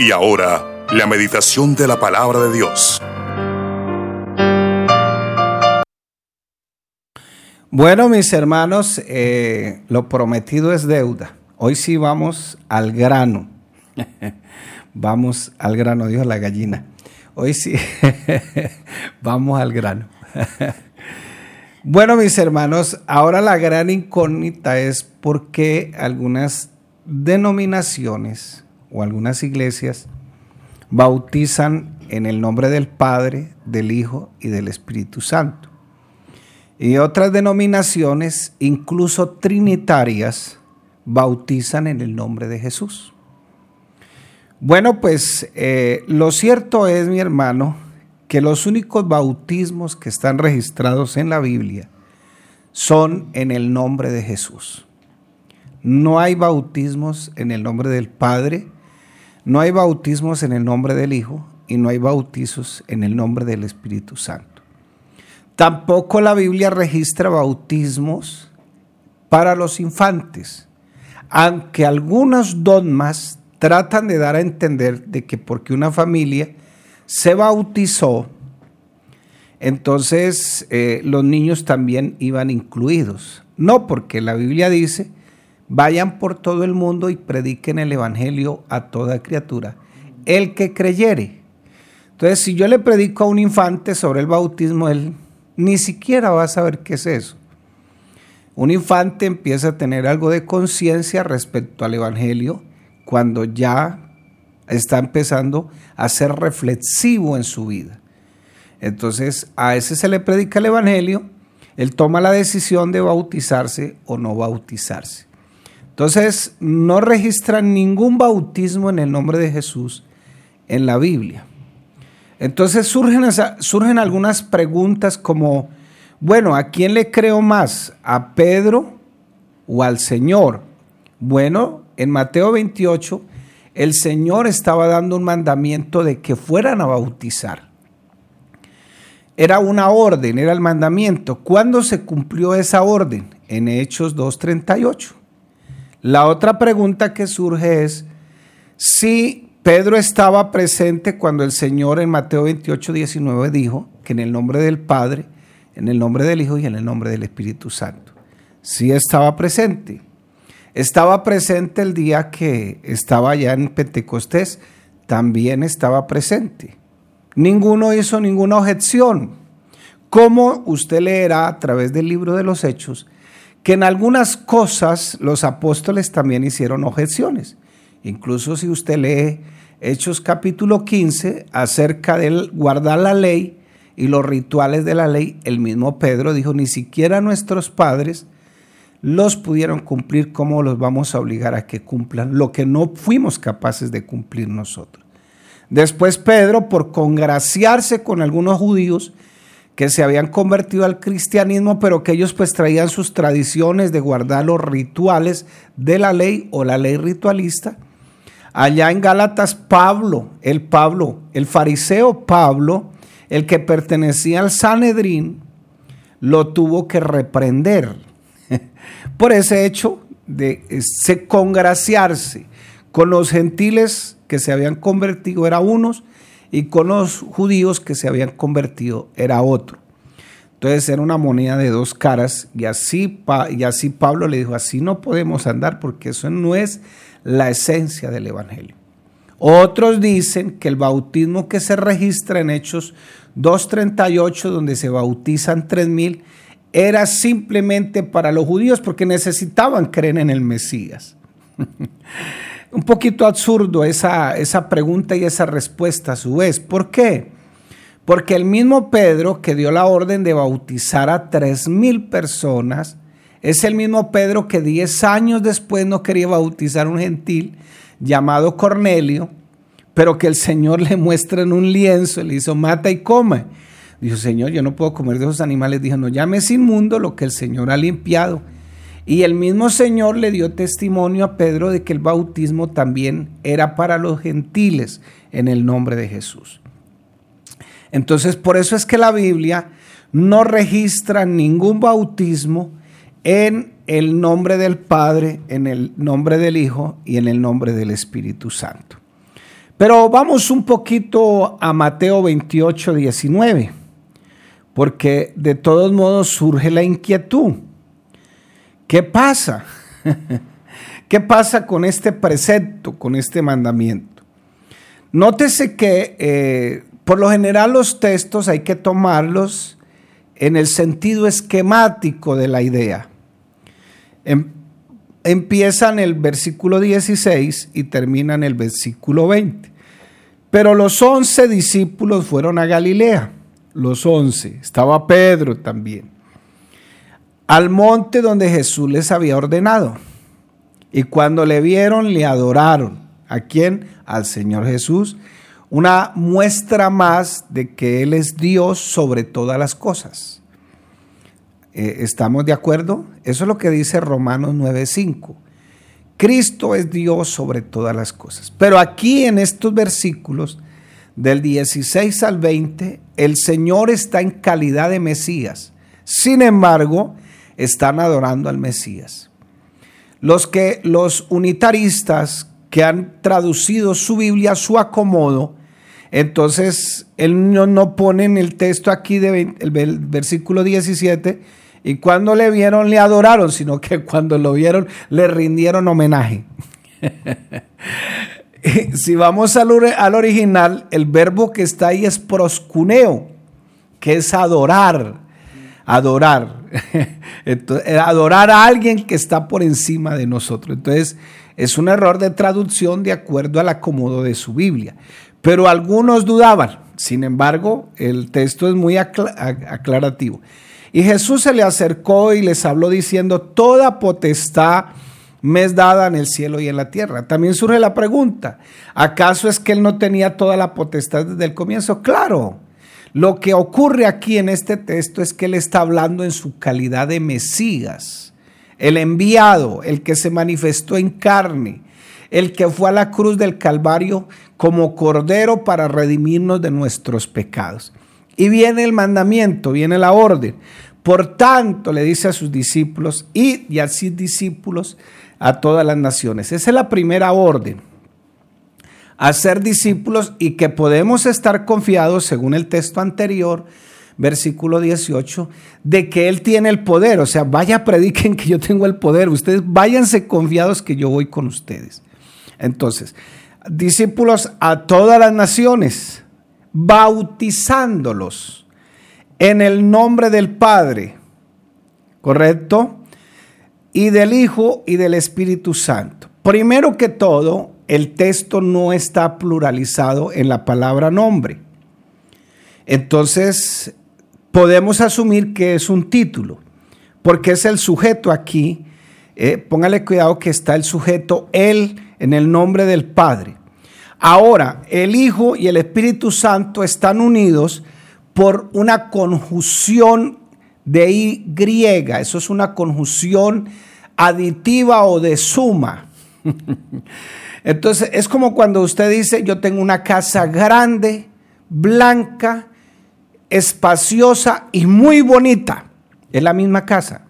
Y ahora, la meditación de la palabra de Dios. Bueno, mis hermanos, eh, lo prometido es deuda. Hoy sí vamos al grano. vamos al grano, dijo la gallina. Hoy sí, vamos al grano. bueno, mis hermanos, ahora la gran incógnita es por qué algunas denominaciones o algunas iglesias bautizan en el nombre del Padre, del Hijo y del Espíritu Santo. Y otras denominaciones, incluso trinitarias, bautizan en el nombre de Jesús. Bueno, pues eh, lo cierto es, mi hermano, que los únicos bautismos que están registrados en la Biblia son en el nombre de Jesús. No hay bautismos en el nombre del Padre, no hay bautismos en el nombre del Hijo y no hay bautizos en el nombre del Espíritu Santo. Tampoco la Biblia registra bautismos para los infantes, aunque algunos dogmas tratan de dar a entender de que porque una familia se bautizó, entonces eh, los niños también iban incluidos. No, porque la Biblia dice, vayan por todo el mundo y prediquen el Evangelio a toda criatura, el que creyere. Entonces, si yo le predico a un infante sobre el bautismo, él ni siquiera va a saber qué es eso. Un infante empieza a tener algo de conciencia respecto al Evangelio cuando ya está empezando a ser reflexivo en su vida. Entonces a ese se le predica el Evangelio, él toma la decisión de bautizarse o no bautizarse. Entonces no registran ningún bautismo en el nombre de Jesús en la Biblia. Entonces surgen, algunas preguntas como, bueno, ¿a quién le creo más? ¿A Pedro o al Señor? Bueno, en Mateo 28, el Señor estaba dando un mandamiento de que fueran a bautizar. Era una orden, era el mandamiento. ¿Cuándo se cumplió esa orden? En Hechos 2.38. La otra pregunta que surge es si Pedro estaba presente cuando el Señor en Mateo 28, 19 dijo que en el nombre del Padre, en el nombre del Hijo y en el nombre del Espíritu Santo. Sí estaba presente. Estaba presente el día que estaba allá en Pentecostés, también estaba presente. Ninguno hizo ninguna objeción. Como usted leerá a través del libro de los Hechos, que en algunas cosas los apóstoles también hicieron objeciones. Incluso si usted lee Hechos capítulo 15 acerca de guardar la ley y los rituales de la ley, el mismo Pedro dijo, ni siquiera nuestros padres los pudieron cumplir, ¿cómo los vamos a obligar a que cumplan lo que no fuimos capaces de cumplir nosotros? Después Pedro, por congraciarse con algunos judíos, que se habían convertido al cristianismo, pero que ellos pues traían sus tradiciones de guardar los rituales de la ley o la ley ritualista, Allá en Gálatas, Pablo, el Pablo, el fariseo Pablo, el que pertenecía al Sanedrín, lo tuvo que reprender por ese hecho de se congraciarse con los gentiles que se habían convertido, era unos, y con los judíos que se habían convertido, era otro. Entonces era una moneda de dos caras y así, y así Pablo le dijo, así no podemos andar porque eso no es la esencia del Evangelio. Otros dicen que el bautismo que se registra en Hechos 2.38, donde se bautizan 3.000, era simplemente para los judíos porque necesitaban creer en el Mesías. Un poquito absurdo esa, esa pregunta y esa respuesta a su vez. ¿Por qué? Porque el mismo Pedro que dio la orden de bautizar a 3.000 personas, es el mismo Pedro que diez años después no quería bautizar a un gentil llamado Cornelio, pero que el Señor le muestra en un lienzo, le hizo mata y come. Dijo, Señor, yo no puedo comer de esos animales. Dijo, no llames inmundo lo que el Señor ha limpiado. Y el mismo Señor le dio testimonio a Pedro de que el bautismo también era para los gentiles en el nombre de Jesús. Entonces, por eso es que la Biblia no registra ningún bautismo en el nombre del Padre, en el nombre del Hijo y en el nombre del Espíritu Santo. Pero vamos un poquito a Mateo 28, 19, porque de todos modos surge la inquietud. ¿Qué pasa? ¿Qué pasa con este precepto, con este mandamiento? Nótese que eh, por lo general los textos hay que tomarlos en el sentido esquemático de la idea. Em, empiezan el versículo 16 y terminan el versículo 20. Pero los once discípulos fueron a Galilea, los once, estaba Pedro también, al monte donde Jesús les había ordenado. Y cuando le vieron, le adoraron. ¿A quién? Al Señor Jesús una muestra más de que Él es Dios sobre todas las cosas. Eh, ¿Estamos de acuerdo? Eso es lo que dice Romanos 9:5. Cristo es Dios sobre todas las cosas. Pero aquí en estos versículos, del 16 al 20, el Señor está en calidad de Mesías. Sin embargo, están adorando al Mesías. Los que los unitaristas que han traducido su Biblia a su acomodo, entonces, él no, pone en el texto aquí del el versículo 17, y cuando le vieron le adoraron, sino que cuando lo vieron le rindieron homenaje. si vamos al, al, original, el verbo que está ahí es proscuneo, que es adorar, adorar. adorar a alguien que está por encima de nosotros. Entonces, es un error de traducción de acuerdo al acomodo de su Biblia. Pero algunos dudaban. Sin embargo, el texto es muy aclarativo. Y Jesús se le acercó y les habló diciendo, toda potestad me es dada en el cielo y en la tierra. También surge la pregunta, ¿acaso es que él no tenía toda la potestad desde el comienzo? Claro, lo que ocurre aquí en este texto es que él está hablando en su calidad de Mesías, el enviado, el que se manifestó en carne, el que fue a la cruz del Calvario como cordero para redimirnos de nuestros pecados. Y viene el mandamiento, viene la orden. Por tanto, le dice a sus discípulos y, y a sus discípulos a todas las naciones. Esa es la primera orden. Hacer discípulos y que podemos estar confiados, según el texto anterior, versículo 18, de que Él tiene el poder. O sea, vaya, prediquen que yo tengo el poder. Ustedes váyanse confiados que yo voy con ustedes. Entonces, discípulos a todas las naciones, bautizándolos en el nombre del Padre, ¿correcto? Y del Hijo y del Espíritu Santo. Primero que todo, el texto no está pluralizado en la palabra nombre. Entonces, podemos asumir que es un título, porque es el sujeto aquí. Eh, póngale cuidado que está el sujeto él en el nombre del Padre. Ahora, el Hijo y el Espíritu Santo están unidos por una conjunción de Y griega. Eso es una conjunción aditiva o de suma. Entonces, es como cuando usted dice, yo tengo una casa grande, blanca, espaciosa y muy bonita. Es la misma casa.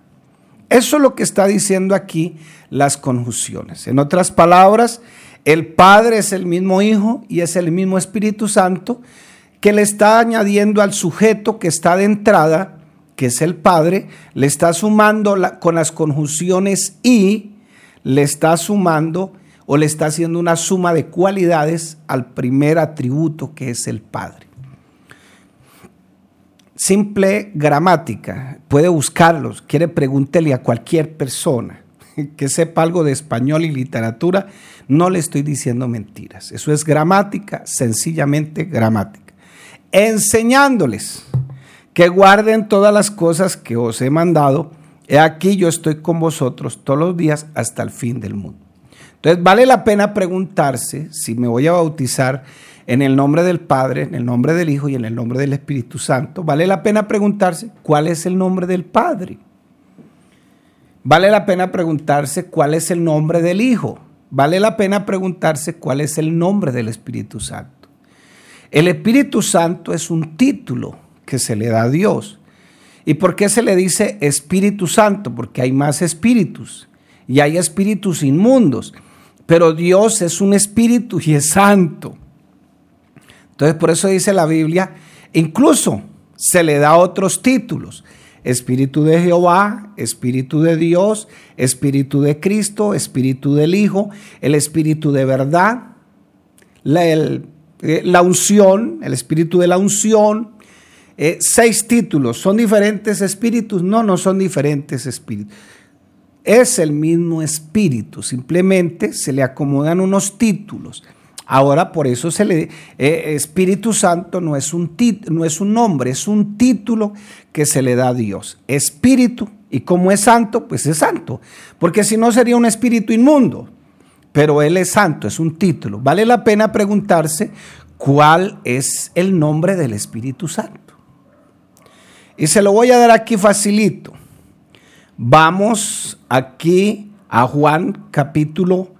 Eso es lo que está diciendo aquí las conjunciones. En otras palabras, el Padre es el mismo Hijo y es el mismo Espíritu Santo que le está añadiendo al sujeto que está de entrada, que es el Padre, le está sumando con las conjunciones y le está sumando o le está haciendo una suma de cualidades al primer atributo que es el Padre. Simple gramática, puede buscarlos, quiere pregúntele a cualquier persona que sepa algo de español y literatura, no le estoy diciendo mentiras. Eso es gramática, sencillamente gramática. Enseñándoles que guarden todas las cosas que os he mandado. He aquí yo estoy con vosotros todos los días hasta el fin del mundo. Entonces vale la pena preguntarse si me voy a bautizar en el nombre del Padre, en el nombre del Hijo y en el nombre del Espíritu Santo, vale la pena preguntarse cuál es el nombre del Padre. Vale la pena preguntarse cuál es el nombre del Hijo. Vale la pena preguntarse cuál es el nombre del Espíritu Santo. El Espíritu Santo es un título que se le da a Dios. ¿Y por qué se le dice Espíritu Santo? Porque hay más espíritus y hay espíritus inmundos. Pero Dios es un espíritu y es santo. Entonces por eso dice la Biblia, incluso se le da otros títulos. Espíritu de Jehová, Espíritu de Dios, Espíritu de Cristo, Espíritu del Hijo, el Espíritu de verdad, la, eh, unción, el Espíritu de la unción. Eh, seis títulos. ¿Son diferentes espíritus? No, no son diferentes espíritus. Es el mismo espíritu, simplemente se le acomodan unos títulos. Ahora por eso se le eh, Espíritu Santo no es un no es un nombre, es un título que se le da a Dios. Espíritu y como es santo, pues es santo, porque si no sería un espíritu inmundo. Pero él es santo, es un título. Vale la pena preguntarse cuál es el nombre del Espíritu Santo. Y se lo voy a dar aquí facilito. Vamos aquí a Juan capítulo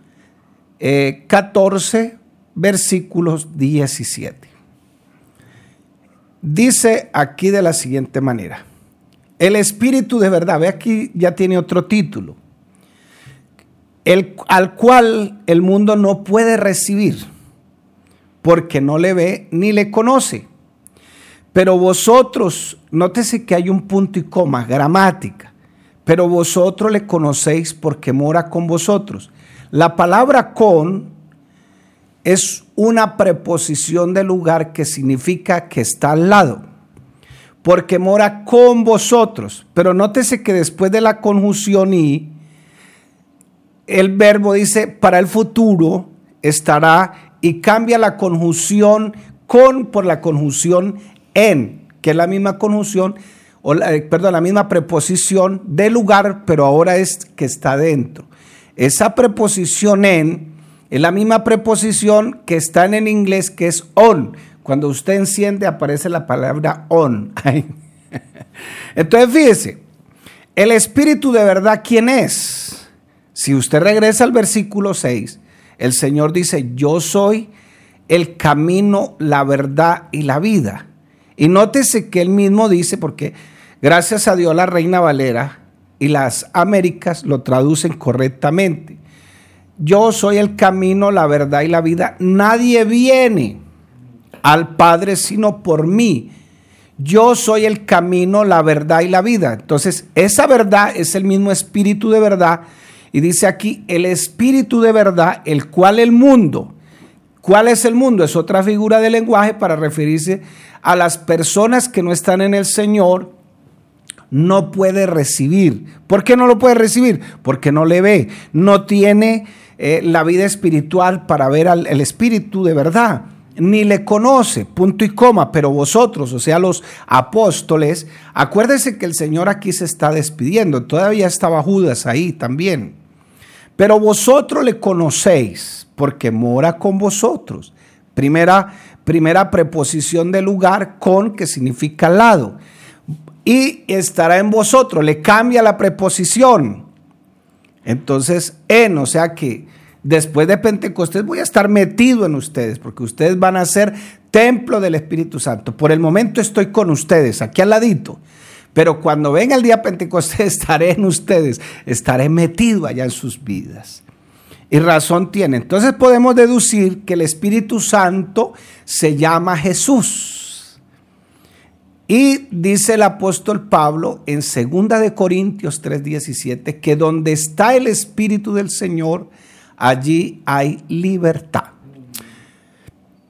14, eh, versículos 17. Dice aquí de la siguiente manera, el Espíritu de verdad, ve aquí ya tiene otro título, el, al cual el mundo no puede recibir, porque no le ve ni le conoce. Pero vosotros, nótese que hay un punto y coma, gramática, pero vosotros le conocéis porque mora con vosotros. La palabra con es una preposición de lugar que significa que está al lado, porque mora con vosotros. Pero nótese que después de la conjunción y, el verbo dice para el futuro estará y cambia la conjunción con por la conjunción en, que es la misma conjunción, o eh, perdón, la misma preposición de lugar, pero ahora es que está dentro. Esa preposición en es la misma preposición que está en el inglés que es on. Cuando usted enciende aparece la palabra on. Entonces fíjese, el espíritu de verdad, ¿quién es? Si usted regresa al versículo 6, el Señor dice, yo soy el camino, la verdad y la vida. Y nótese que él mismo dice, porque gracias a Dios la Reina Valera y las Américas lo traducen correctamente yo soy el camino, la verdad y la vida. Nadie viene al Padre sino por mí. Yo soy el camino, la verdad y la vida. Entonces, esa verdad es el mismo espíritu de verdad. Y dice aquí, el espíritu de verdad, el cual el mundo. ¿Cuál es el mundo? Es otra figura de lenguaje para referirse a las personas que no están en el Señor, no puede recibir. ¿Por qué no lo puede recibir? Porque no le ve, no tiene eh, la vida espiritual para ver al el espíritu de verdad. Ni le conoce, punto y coma, pero vosotros, o sea, los apóstoles, acuérdense que el Señor aquí se está despidiendo, todavía estaba Judas ahí también. Pero vosotros le conocéis porque mora con vosotros. Primera, primera preposición de lugar con que significa al lado. Y estará en vosotros, le cambia la preposición. Entonces, en, o sea que después de Pentecostés voy a estar metido en ustedes, porque ustedes van a ser templo del Espíritu Santo. Por el momento estoy con ustedes, aquí al ladito. Pero cuando venga el día Pentecostés estaré en ustedes, estaré metido allá en sus vidas. Y razón tiene. Entonces podemos deducir que el Espíritu Santo se llama Jesús. Y dice el apóstol Pablo en 2 de Corintios 3:17 que donde está el espíritu del Señor, allí hay libertad.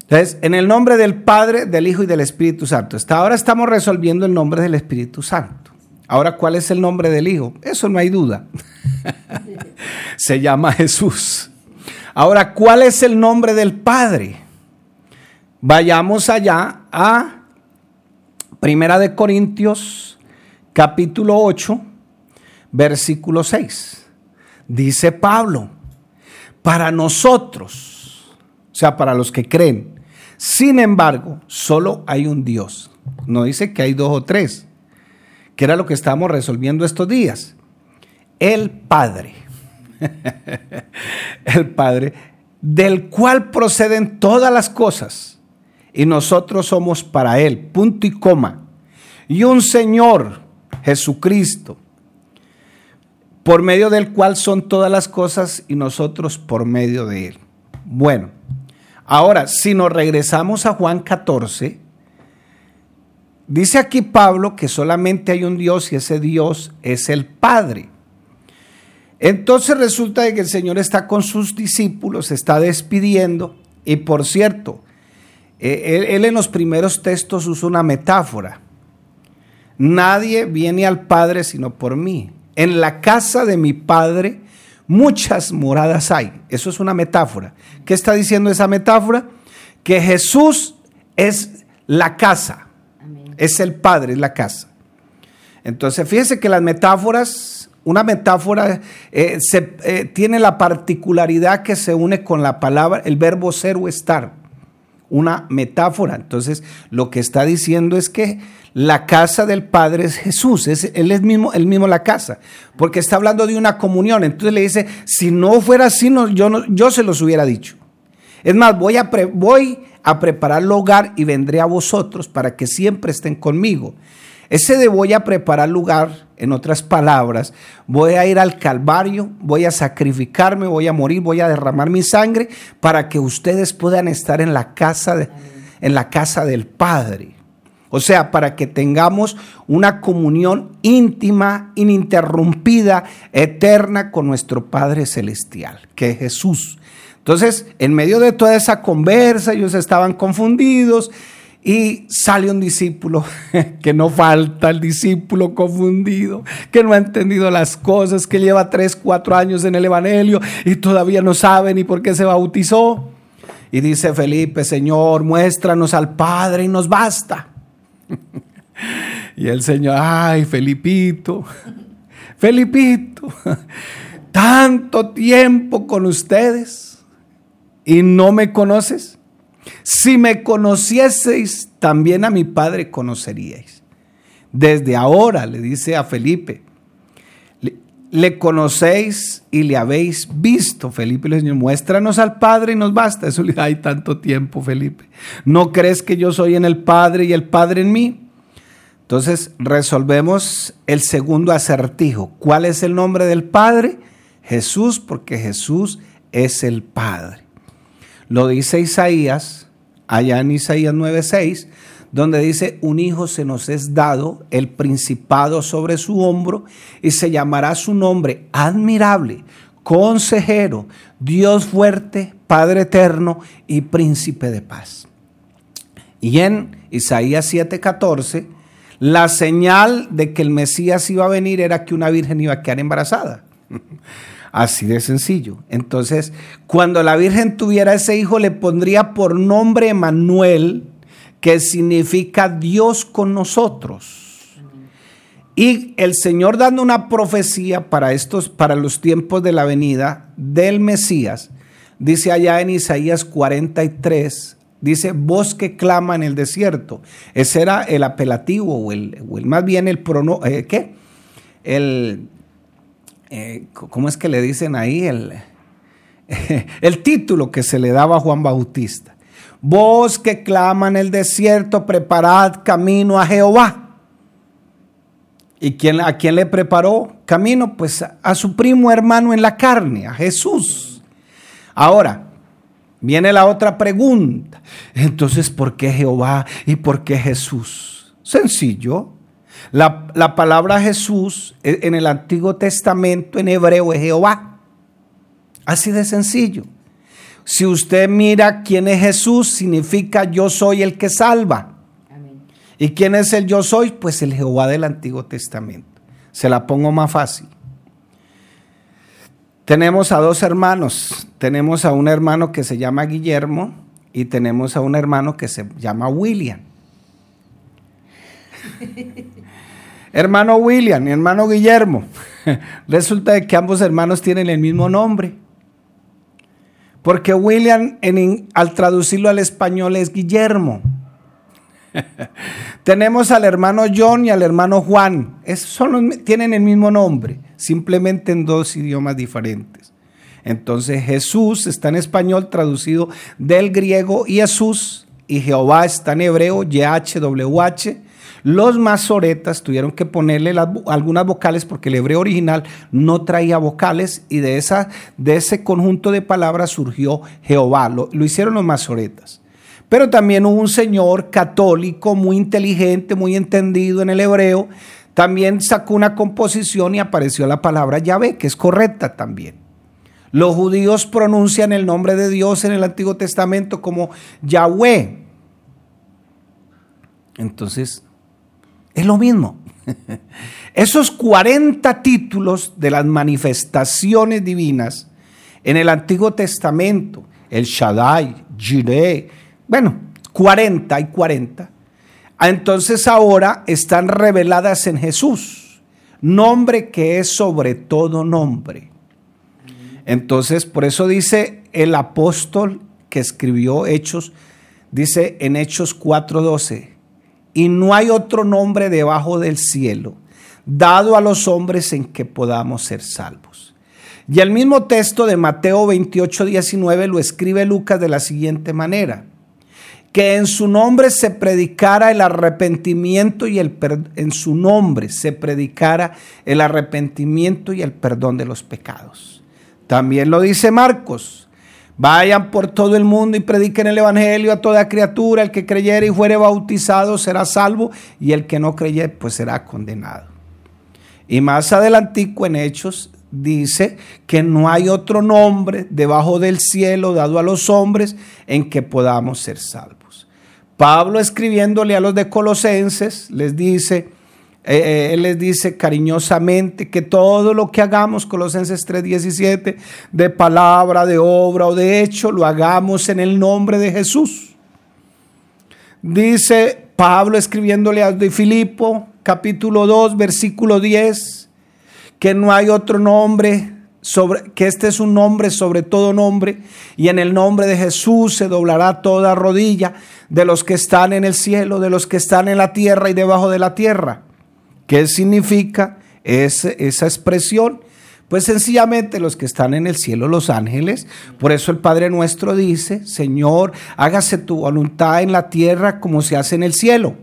Entonces, en el nombre del Padre, del Hijo y del Espíritu Santo. Hasta ahora estamos resolviendo el nombre del Espíritu Santo. Ahora, ¿cuál es el nombre del Hijo? Eso no hay duda. Se llama Jesús. Ahora, ¿cuál es el nombre del Padre? Vayamos allá a Primera de Corintios, capítulo 8, versículo 6. Dice Pablo, para nosotros, o sea, para los que creen, sin embargo, solo hay un Dios. No dice que hay dos o tres, que era lo que estábamos resolviendo estos días. El Padre, el Padre, del cual proceden todas las cosas y nosotros somos para Él, punto y coma. Y un Señor, Jesucristo, por medio del cual son todas las cosas y nosotros por medio de Él. Bueno, Ahora, si nos regresamos a Juan 14, dice aquí Pablo que solamente hay un Dios y ese Dios es el Padre. Entonces resulta que el Señor está con sus discípulos, se está despidiendo y por cierto, eh, él, en los primeros textos usa una metáfora. Nadie viene al Padre sino por mí. En la casa de mi Padre muchas moradas hay. Eso es una metáfora. ¿Qué está diciendo esa metáfora? Que Jesús es la casa. Es el Padre, es la casa. Entonces, fíjese que las metáforas, una metáfora eh, se, eh, tiene la particularidad que se une con la palabra, el verbo ser o estar una metáfora. Entonces, lo que está diciendo es que la casa del Padre es Jesús, es, Él es mismo, el mismo la casa, porque está hablando de una comunión. Entonces le dice, si no fuera así, no, yo, no, yo se los hubiera dicho. Es más, voy a, voy a preparar el hogar y vendré a vosotros para que siempre estén conmigo. Ese de voy a preparar lugar, en otras palabras, voy a ir al Calvario, voy a sacrificarme, voy a morir, voy a derramar mi sangre para que ustedes puedan estar en la casa, de, en la casa del Padre. O sea, para que tengamos una comunión íntima, ininterrumpida, eterna con nuestro Padre Celestial, que es Jesús. Entonces, en medio de toda esa conversa, ellos estaban confundidos y sale un discípulo, que no falta el discípulo confundido, que no ha entendido las cosas, que lleva tres, cuatro años en el Evangelio y todavía no sabe ni por qué se bautizó. Y dice Felipe, Señor, muéstranos al Padre y nos basta. y el Señor, ay, Felipito, Felipito, tanto tiempo con ustedes y no me conoces. Si me conocieseis, también a mi Padre conoceríais. Desde ahora, le dice a Felipe, le, conocéis y le habéis visto. Felipe le dice, muéstranos al Padre y nos basta. Eso le hay tanto tiempo, Felipe. ¿No crees que yo soy en el Padre y el Padre en mí? Entonces resolvemos el segundo acertijo. ¿Cuál es el nombre del Padre? Jesús, porque Jesús es el Padre. Lo dice Isaías, allá en Isaías 9:6, donde dice, un hijo se nos es dado, el principado sobre su hombro, y se llamará su nombre admirable, consejero, Dios fuerte, Padre eterno y príncipe de paz. Y en Isaías 7:14, la señal de que el Mesías iba a venir era que una virgen iba a quedar embarazada. Así de sencillo. Entonces, cuando la Virgen tuviera ese hijo, le pondría por nombre Emanuel, que significa Dios con nosotros. Y el Señor dando una profecía para estos, para los tiempos de la venida del Mesías, dice allá en Isaías 43, dice voz que clama en el desierto. Ese era el apelativo, o el, más bien el prono, eh, ¿qué? El, eh, ¿cómo es que le dicen ahí? El, el título que se le daba a Juan Bautista. Vos que clama en el desierto, preparad camino a Jehová. ¿Y quién, a quién le preparó camino? Pues a su primo hermano en la carne, a Jesús. Ahora, viene la otra pregunta. Entonces, ¿por qué Jehová y por qué Jesús? Sencillo. La, palabra Jesús e, en el Antiguo Testamento en hebreo es Jehová. Así de sencillo. Si usted mira quién es Jesús, significa yo soy el que salva. ¿Y quién es el yo soy? Pues el Jehová del Antiguo Testamento. Se la pongo más fácil. Tenemos a dos hermanos. Tenemos a un hermano que se llama Guillermo y tenemos a un hermano que se llama William. hermano William y hermano Guillermo. Resulta que ambos hermanos tienen el mismo nombre. Porque William al traducirlo al español es Guillermo. Tenemos al hermano John y al hermano Juan. tienen el mismo nombre, simplemente en dos idiomas diferentes. Entonces Jesús está en español traducido del griego Jesús y Jehová está en hebreo YHWH los masoretas tuvieron que ponerle algunas vocales porque el hebreo original no traía vocales y de, esa, de ese conjunto de palabras surgió Jehová. Lo, hicieron los masoretas. Pero también hubo un señor católico muy inteligente, muy entendido en el hebreo, también sacó una composición y apareció la palabra Yahvé, que es correcta también. Los judíos pronuncian el nombre de Dios en el Antiguo Testamento como Yahweh. Entonces, es lo mismo. Esos 40 títulos de las manifestaciones divinas en el Antiguo Testamento, el Shaddai, Jireh, bueno, 40 y 40, entonces ahora están reveladas en Jesús, nombre que es sobre todo nombre. Entonces, por eso dice el apóstol que escribió Hechos, dice en Hechos 4:12, y no hay otro nombre debajo del cielo dado a los hombres en que podamos ser salvos. Y el mismo texto de Mateo 28, 19 lo escribe Lucas de la siguiente manera, que en su nombre se predicara el arrepentimiento y el en su nombre se predicara el arrepentimiento y el perdón de los pecados. También lo dice Marcos, Vayan por todo el mundo y prediquen el Evangelio a toda criatura. El que creyere y fuere bautizado será salvo y el que no creyere pues será condenado. Y más adelantico en Hechos dice que no hay otro nombre debajo del cielo dado a los hombres en que podamos ser salvos. Pablo escribiéndole a los de Colosenses les dice, eh, eh, él les dice cariñosamente que todo lo que hagamos, Colosenses 3:17, de palabra, de obra o de hecho, lo hagamos en el nombre de Jesús. Dice Pablo escribiéndole a de Filipo, capítulo 2, versículo 10, que no hay otro nombre sobre que este es un nombre sobre todo nombre y en el nombre de Jesús se doblará toda rodilla de los que están en el cielo, de los que están en la tierra y debajo de la tierra ¿Qué significa esa expresión? Pues sencillamente los que están en el cielo, los ángeles. Por eso el Padre nuestro dice, Señor, hágase tu voluntad en la tierra como se hace en el cielo.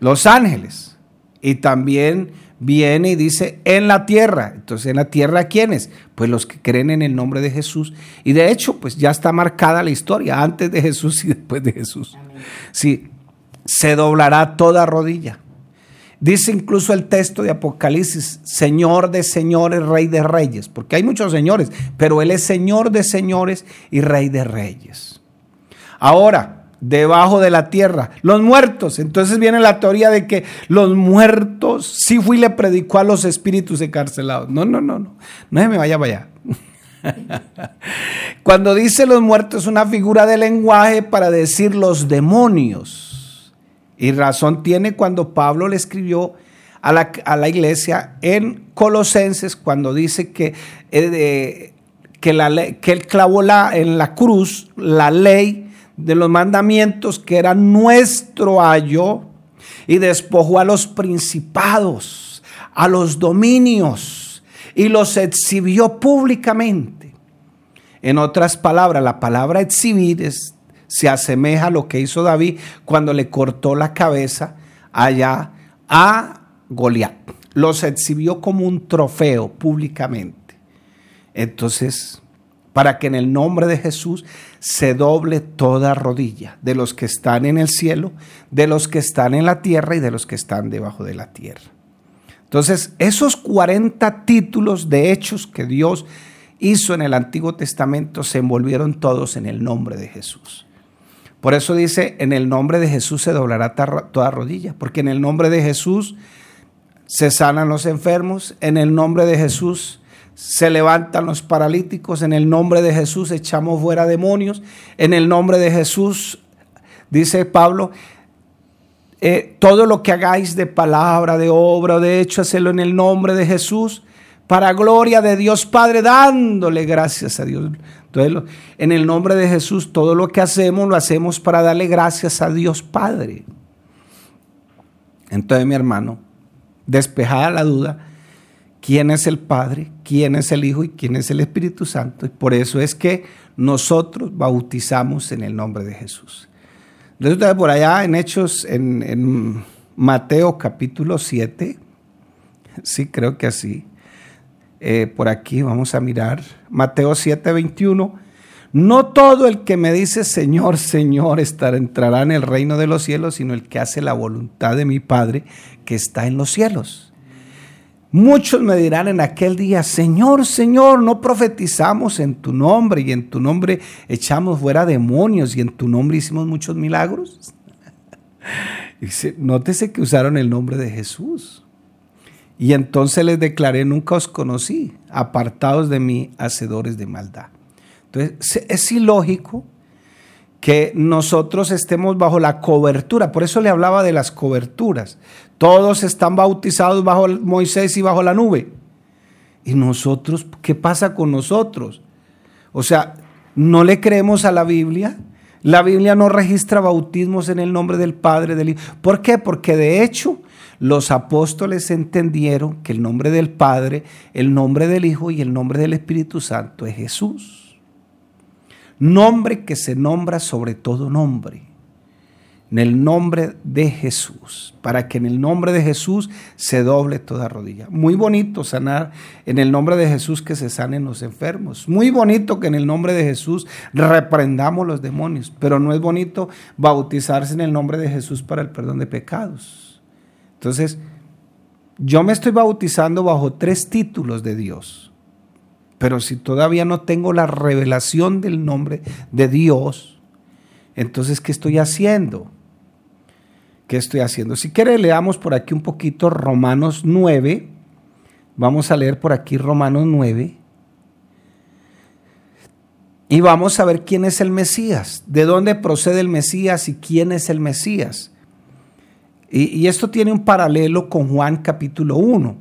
Los ángeles. Y también viene y dice, en la tierra. Entonces, ¿en la tierra quiénes? Pues los que creen en el nombre de Jesús. Y de hecho, pues ya está marcada la historia, antes de Jesús y después de Jesús. Sí, se doblará toda rodilla Dice incluso el texto de Apocalipsis, Señor de señores, Rey de reyes, porque hay muchos señores, pero Él es Señor de señores y Rey de reyes. Ahora, debajo de la tierra, los muertos. Entonces viene la teoría de que los muertos, sí fui y le predicó a los espíritus encarcelados. No, no, no, no, no se me vaya vaya. Cuando dice los muertos es una figura de lenguaje para decir los demonios. Y razón tiene cuando Pablo le escribió a la, iglesia en Colosenses, cuando dice que, eh, que, la, que él clavó la, en la cruz la ley de los mandamientos que era nuestro ayo y despojó a los principados, a los dominios y los exhibió públicamente. En otras palabras, la palabra exhibir es se asemeja a lo que hizo David cuando le cortó la cabeza allá a Goliat. Los exhibió como un trofeo públicamente. Entonces, para que en el nombre de Jesús se doble toda rodilla de los que están en el cielo, de los que están en la tierra y de los que están debajo de la tierra. Entonces, esos 40 títulos de hechos que Dios hizo en el Antiguo Testamento se envolvieron todos en el nombre de Jesús. Por eso dice, en el nombre de Jesús se doblará toda rodilla, porque en el nombre de Jesús se sanan los enfermos, en el nombre de Jesús se levantan los paralíticos, en el nombre de Jesús echamos fuera demonios, en el nombre de Jesús, dice Pablo, eh, todo lo que hagáis de palabra, de obra, de hecho, hacelo en el nombre de Jesús, para gloria de Dios Padre, dándole gracias a Dios. Entonces, en el nombre de Jesús, todo lo que hacemos lo hacemos para darle gracias a Dios Padre. Entonces, mi hermano, despejada la duda, ¿quién es el Padre? ¿Quién es el Hijo? ¿Y quién es el Espíritu Santo? Y por eso es que nosotros bautizamos en el nombre de Jesús. Que por allá en Hechos, en, en Mateo capítulo 7, sí creo que así, eh, por aquí vamos a mirar, Mateo 7, 21, no todo el que me dice Señor, Señor estará, entrará en el reino de los cielos, sino el que hace la voluntad de mi Padre que está en los cielos. Muchos me dirán en aquel día, Señor, Señor, no profetizamos en tu nombre y en tu nombre echamos fuera demonios y en tu nombre hicimos muchos milagros. Nótese que usaron el nombre de Jesús. Y entonces les declaré, nunca os conocí, apartados de mí, hacedores de maldad. Entonces es ilógico que nosotros estemos bajo la cobertura. Por eso le hablaba de las coberturas. Todos están bautizados bajo Moisés y bajo la nube. ¿Y nosotros qué pasa con nosotros? O sea, ¿no le creemos a la Biblia? La Biblia no registra bautismos en el nombre del Padre, del Hijo. ¿Por qué? Porque de hecho los apóstoles entendieron que el nombre del Padre, el nombre del Hijo y el nombre del Espíritu Santo es Jesús nombre que se nombra sobre todo nombre, en el nombre de Jesús, para que en el nombre de Jesús se doble toda rodilla. Muy bonito sanar en el nombre de Jesús que se sanen los enfermos. Muy bonito que en el nombre de Jesús reprendamos los demonios, pero no es bonito bautizarse en el nombre de Jesús para el perdón de pecados. Entonces, yo me estoy bautizando bajo tres títulos de Dios pero si todavía no tengo la revelación del nombre de Dios, entonces, ¿qué estoy haciendo? ¿Qué estoy haciendo? Si quiere, leamos por aquí un poquito Romanos 9. Vamos a leer por aquí Romanos 9. Y vamos a ver quién es el Mesías, de dónde procede el Mesías y quién es el Mesías. Y, esto tiene un paralelo con Juan capítulo 1.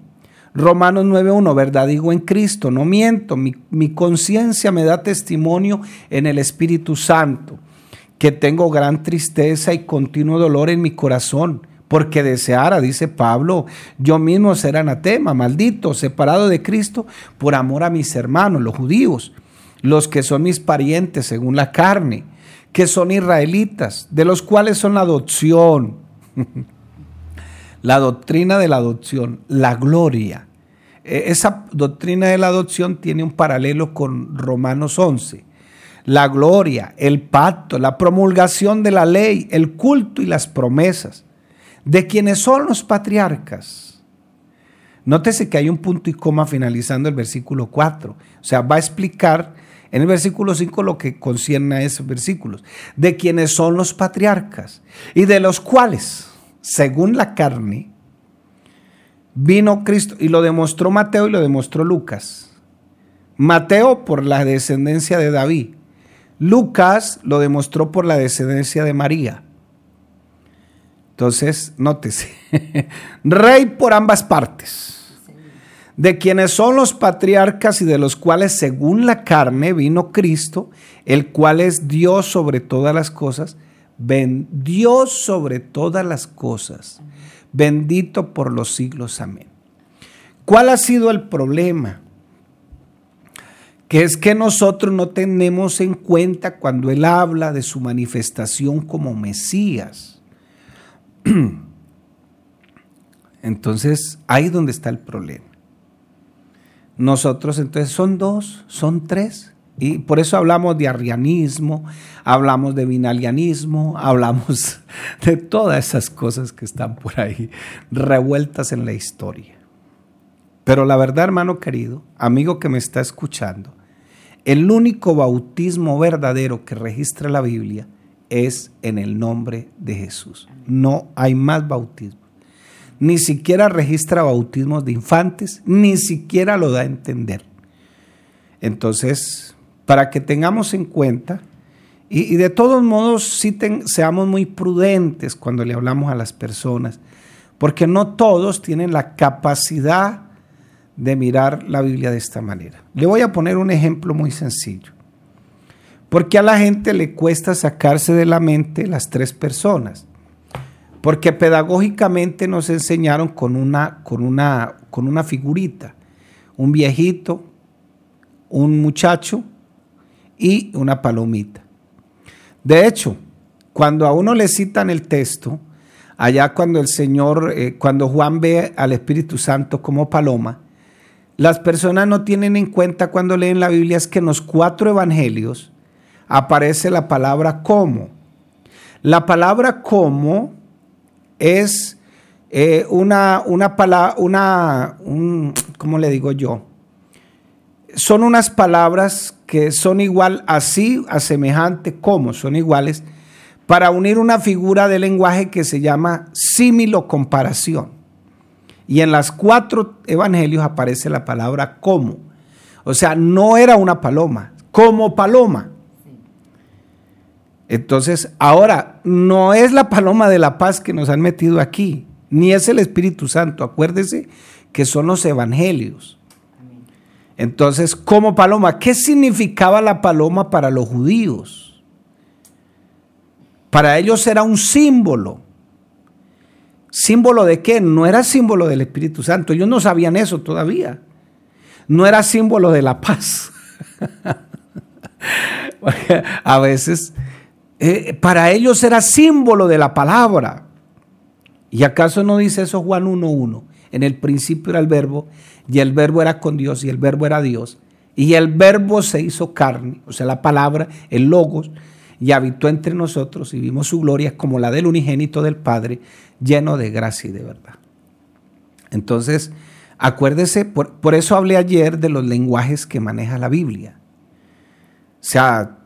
Romanos 9.1, verdad digo en Cristo, no miento, mi, mi conciencia me da testimonio en el Espíritu Santo, que tengo gran tristeza y continuo dolor en mi corazón, porque deseara, dice Pablo, yo mismo ser anatema, maldito, separado de Cristo, por amor a mis hermanos, los judíos, los que son mis parientes según la carne, que son israelitas, de los cuales son la adopción. la doctrina de la adopción, la gloria. E, esa doctrina de la adopción tiene un paralelo con Romanos 11. La gloria, el pacto, la promulgación de la ley, el culto y las promesas de quienes son los patriarcas. Nótese que hay un punto y coma finalizando el versículo 4. O sea, va a explicar en el versículo 5 lo que concierne a esos versículos. De quienes son los patriarcas y de los cuales según la carne, vino Cristo y lo demostró Mateo y lo demostró Lucas. Mateo por la descendencia de David. Lucas lo demostró por la descendencia de María. Entonces, nótese, rey por ambas partes, de quienes son los patriarcas y de los cuales según la carne vino Cristo, el cual es Dios sobre todas las cosas, Dios sobre todas las cosas, bendito por los siglos. Amén. ¿Cuál ha sido el problema? Que es que nosotros no tenemos en cuenta cuando Él habla de su manifestación como Mesías. Entonces, ahí donde está el problema. Nosotros entonces son dos, son tres. Y por eso hablamos de arrianismo, hablamos de vinalianismo, hablamos de todas esas cosas que están por ahí revueltas en la historia. Pero la verdad, hermano querido, amigo que me está escuchando, el único bautismo verdadero que registra la Biblia es en el nombre de Jesús. No hay más bautismo. Ni siquiera registra bautismos de infantes, ni siquiera lo da a entender. Entonces, para que tengamos en cuenta y, de todos modos sí seamos muy prudentes cuando le hablamos a las personas, porque no todos tienen la capacidad de mirar la Biblia de esta manera. Le voy a poner un ejemplo muy sencillo. Porque a la gente le cuesta sacarse de la mente las tres personas. Porque pedagógicamente nos enseñaron con una, con una, con una figurita. Un viejito, un muchacho y una palomita. De hecho, cuando a uno le citan el texto, allá cuando el Señor, eh, cuando Juan ve al Espíritu Santo como paloma, las personas no tienen en cuenta cuando leen la Biblia es que en los cuatro evangelios aparece la palabra como. La palabra como es eh, una, una palabra, una, ¿cómo le digo yo? Son unas palabras que son igual así, a semejante como, son iguales, para unir una figura de lenguaje que se llama símilo comparación. Y en las cuatro evangelios aparece la palabra como. O sea, no era una paloma, como paloma. Entonces, ahora, no es la paloma de la paz que nos han metido aquí, ni es el Espíritu Santo. Acuérdese que son los evangelios. Entonces, como paloma, ¿qué significaba la paloma para los judíos? Para ellos era un símbolo. ¿Símbolo de qué? No era símbolo del Espíritu Santo. Ellos no sabían eso todavía. No era símbolo de la paz. A veces, eh, para ellos era símbolo de la palabra. ¿Y acaso no dice eso Juan 1.1? En el principio era el verbo, y el verbo era con Dios, y el verbo era Dios. Y el verbo se hizo carne, o sea, la palabra, el logos, y habitó entre nosotros y vimos su gloria como la del unigénito del Padre, lleno de gracia y de verdad. Entonces, acuérdese, por, por eso hablé ayer de los lenguajes que maneja la Biblia. O sea,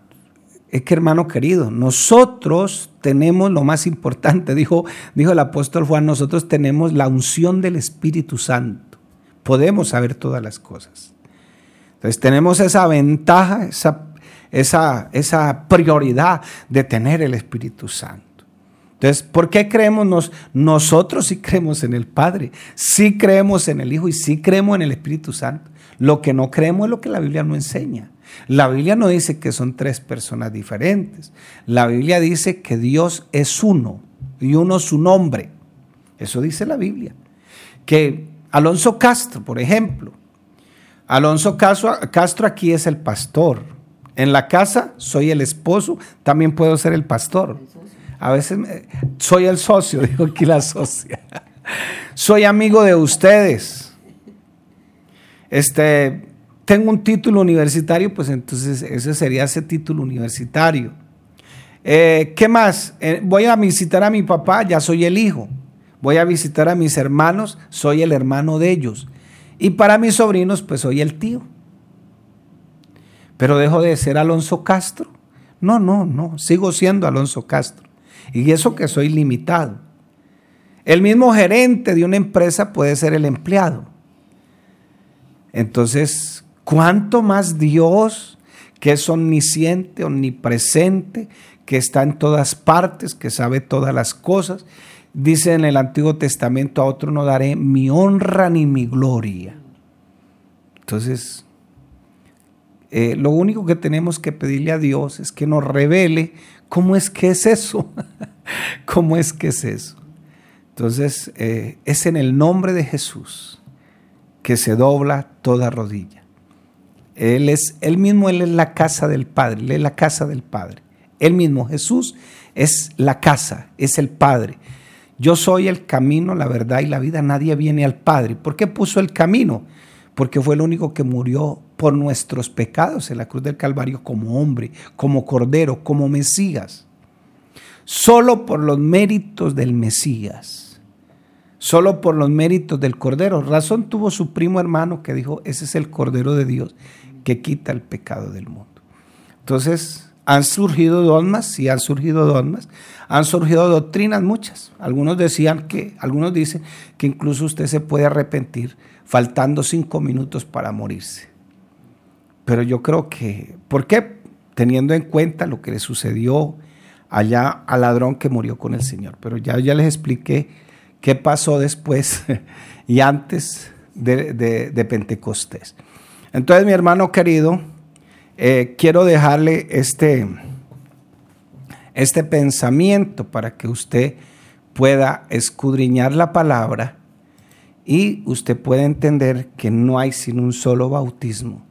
es que hermano querido, nosotros tenemos lo más importante, dijo, dijo el apóstol Juan, nosotros tenemos la unción del Espíritu Santo. Podemos saber todas las cosas. Entonces tenemos esa ventaja, esa esa, esa prioridad de tener el Espíritu Santo. Entonces, ¿por qué creemos nosotros sí creemos en el Padre, sí creemos en el Hijo y sí creemos en el Espíritu Santo? Lo que no creemos es lo que la Biblia no enseña. La Biblia no dice que son tres personas diferentes. La Biblia dice que Dios es uno y uno su nombre. Eso dice la Biblia. Que Alonso Castro, por ejemplo, Alonso Castro aquí es el pastor. En la casa soy el esposo, también puedo ser el pastor. A veces soy el socio, digo aquí la socia. Soy amigo de ustedes. Este, tengo un título universitario, pues entonces ese sería ese título universitario. Eh, ¿Qué más? Eh, voy a visitar a mi papá, ya soy el hijo. Voy a visitar a mis hermanos, soy el hermano de ellos. Y para mis sobrinos, pues soy el tío pero dejo de ser Alonso Castro. No, no, no, sigo siendo Alonso Castro. Y eso que soy limitado. El mismo gerente de una empresa puede ser el empleado. Entonces, ¿cuánto más Dios, que es omnisciente, omnipresente, que está en todas partes, que sabe todas las cosas? Dice en el Antiguo Testamento, a otro no daré mi honra ni mi gloria. Entonces, eh, lo único que tenemos que pedirle a Dios es que nos revele cómo es que es eso. ¿Cómo es que es eso? Entonces, eh, es en el nombre de Jesús que se dobla toda rodilla. Él es, él mismo, él es la casa del Padre, él es la casa del Padre. Él mismo, Jesús, es la casa, es el Padre. Yo soy el camino, la verdad y la vida. Nadie viene al Padre. ¿Por qué puso el camino? Porque fue el único que murió por nuestros pecados en la cruz del Calvario como hombre, como cordero, como Mesías. Solo por los méritos del Mesías, solo por los méritos del cordero. Razón tuvo su primo hermano que dijo, ese es el cordero de Dios que quita el pecado del mundo. Entonces, han surgido dogmas, sí han surgido dogmas, han surgido doctrinas muchas. Algunos decían que, algunos dicen que incluso usted se puede arrepentir faltando cinco minutos para morirse. Pero yo creo que, ¿por qué? Teniendo en cuenta lo que le sucedió allá al ladrón que murió con el Señor. Pero ya, ya les expliqué qué pasó después y antes de, Pentecostés. Entonces, mi hermano querido, eh, quiero dejarle este, este pensamiento para que usted pueda escudriñar la palabra y usted pueda entender que no hay sino un solo bautismo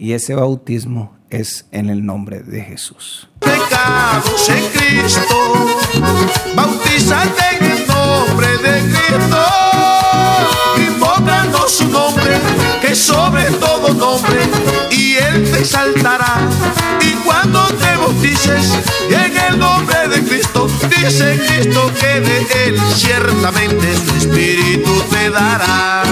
y ese bautismo es en el nombre de Jesús. En Cristo, bautízate en nombre de Cristo, invocando su nombre, que sobre todo nombre, y Él te exaltará. Y cuando te bautices en el nombre de Cristo, dice Cristo que de Él ciertamente su espíritu te dará.